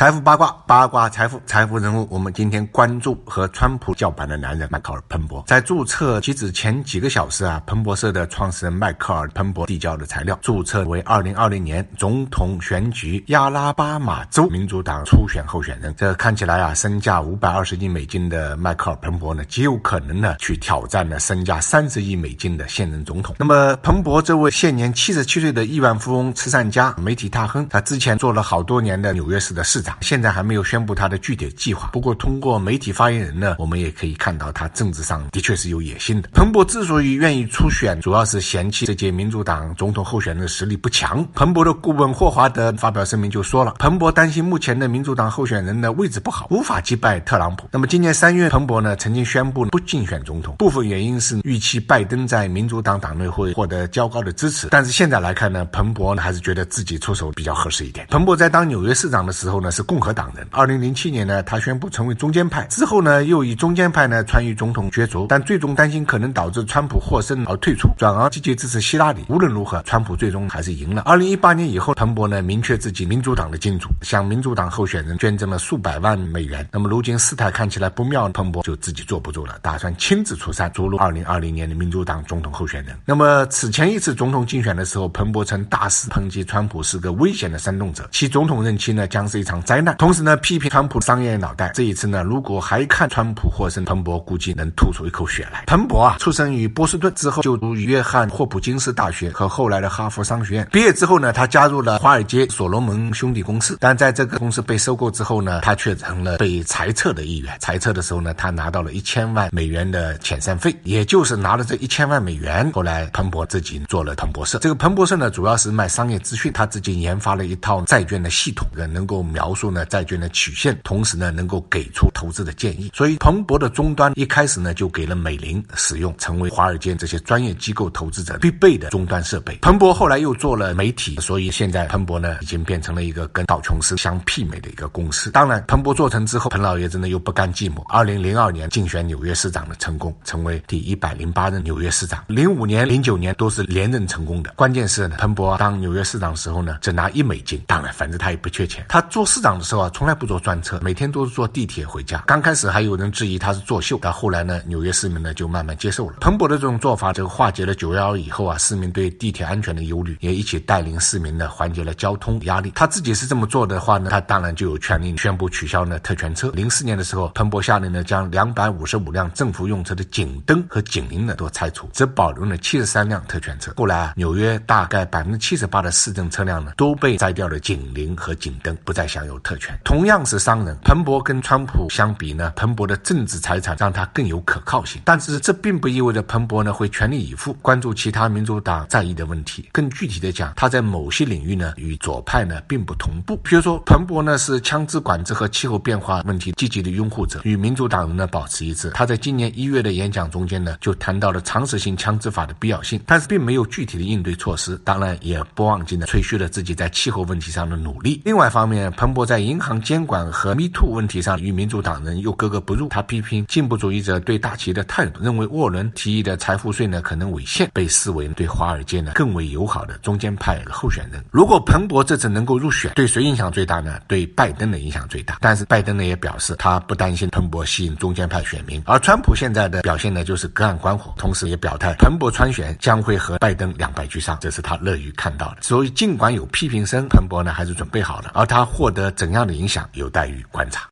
财富八卦，八卦财富，财富人物。我们今天关注和川普叫板的男人迈克尔·彭博。在注册截止前几个小时啊，彭博社的创始人迈克尔·彭博递交的材料，注册为二零二零年总统选举亚拉巴马州民主党初选候选人。这看起来啊，身价五百二十亿美金的迈克尔·彭博呢，极有可能呢去挑战呢身价三十亿美金的现任总统。那么，彭博这位现年七十七岁的亿万富翁、慈善家、媒体大亨，他之前做了好多年的纽约市的市长。现在还没有宣布他的具体计划。不过，通过媒体发言人呢，我们也可以看到他政治上的确是有野心的。彭博之所以愿意出选，主要是嫌弃这届民主党总统候选人的实力不强。彭博的顾问霍华德发表声明就说了，彭博担心目前的民主党候选人的位置不好，无法击败特朗普。那么，今年三月，彭博呢曾经宣布不竞选总统，部分原因是预期拜登在民主党党内会获得较高的支持。但是现在来看呢，彭博呢还是觉得自己出手比较合适一点。彭博在当纽约市长的时候呢，是共和。党人，二零零七年呢，他宣布成为中间派，之后呢，又以中间派呢参与总统角逐，但最终担心可能导致川普获胜而退出，转而积极支持希拉里。无论如何，川普最终还是赢了。二零一八年以后，彭博呢明确自己民主党的金主，向民主党候选人捐赠了数百万美元。那么如今事态看起来不妙，彭博就自己坐不住了，打算亲自出山，注入二零二零年的民主党总统候选人。那么此前一次总统竞选的时候，彭博曾大肆抨击川普是个危险的煽动者，其总统任期呢将是一场灾难。同时呢，批评川普商业脑袋。这一次呢，如果还看川普获胜，彭博估计能吐出一口血来。彭博啊，出生于波士顿，之后就读于约翰霍普金斯大学和后来的哈佛商学院。毕业之后呢，他加入了华尔街所罗门兄弟公司。但在这个公司被收购之后呢，他却成了被裁撤的一员。裁撤的时候呢，他拿到了一千万美元的遣散费，也就是拿了这一千万美元。后来彭博自己做了彭博社。这个彭博社呢，主要是卖商业资讯，他自己研发了一套债券的系统，能够描述呢债券的。曲线，同时呢，能够给出投资的建议。所以，彭博的终端一开始呢，就给了美林使用，成为华尔街这些专业机构投资者必备的终端设备。彭博后来又做了媒体，所以现在彭博呢，已经变成了一个跟道琼斯相媲美的一个公司。当然，彭博做成之后，彭老爷子呢又不甘寂寞。二零零二年竞选纽约市长的成功，成为第一百零八任纽约市长。零五年、零九年都是连任成功的。关键是呢，彭博当纽约市长的时候呢，只拿一美金。当然，反正他也不缺钱。他做市市长的时候啊，从来。不坐专车，每天都是坐地铁回家。刚开始还有人质疑他是作秀，但后来呢，纽约市民呢就慢慢接受了彭博的这种做法，这个化解了九幺幺以后啊市民对地铁安全的忧虑，也一起带领市民呢缓解了交通压力。他自己是这么做的话呢，他当然就有权利宣布取消呢特权车。零四年的时候，彭博下令呢将两百五十五辆政府用车的警灯和警铃呢都拆除，只保留了七十三辆特权车。后来啊，纽约大概百分之七十八的市政车辆呢都被摘掉了警铃和警灯，不再享有有特权。同样。是商人，彭博跟川普相比呢，彭博的政治财产让他更有可靠性。但是这并不意味着彭博呢会全力以赴关注其他民主党在意的问题。更具体的讲，他在某些领域呢与左派呢并不同步。比如说，彭博呢是枪支管制和气候变化问题积极的拥护者，与民主党人呢保持一致。他在今年一月的演讲中间呢就谈到了常识性枪支法的必要性，但是并没有具体的应对措施。当然也不忘记呢吹嘘了自己在气候问题上的努力。另外一方面，彭博在银行监管和 Me Too 问题上与民主党人又格格不入。他批评进步主义者对大企业的态度，认为沃伦提议的财富税呢可能违宪，被视为对华尔街呢更为友好的中间派候选人。如果彭博这次能够入选，对谁影响最大呢？对拜登的影响最大。但是拜登呢也表示，他不担心彭博吸引中间派选民。而川普现在的表现呢就是隔岸观火，同时也表态彭博参选将会和拜登两败俱伤，这是他乐于看到的。所以尽管有批评声，彭博呢还是准备好了。而他获得。怎样的影响有待于观察。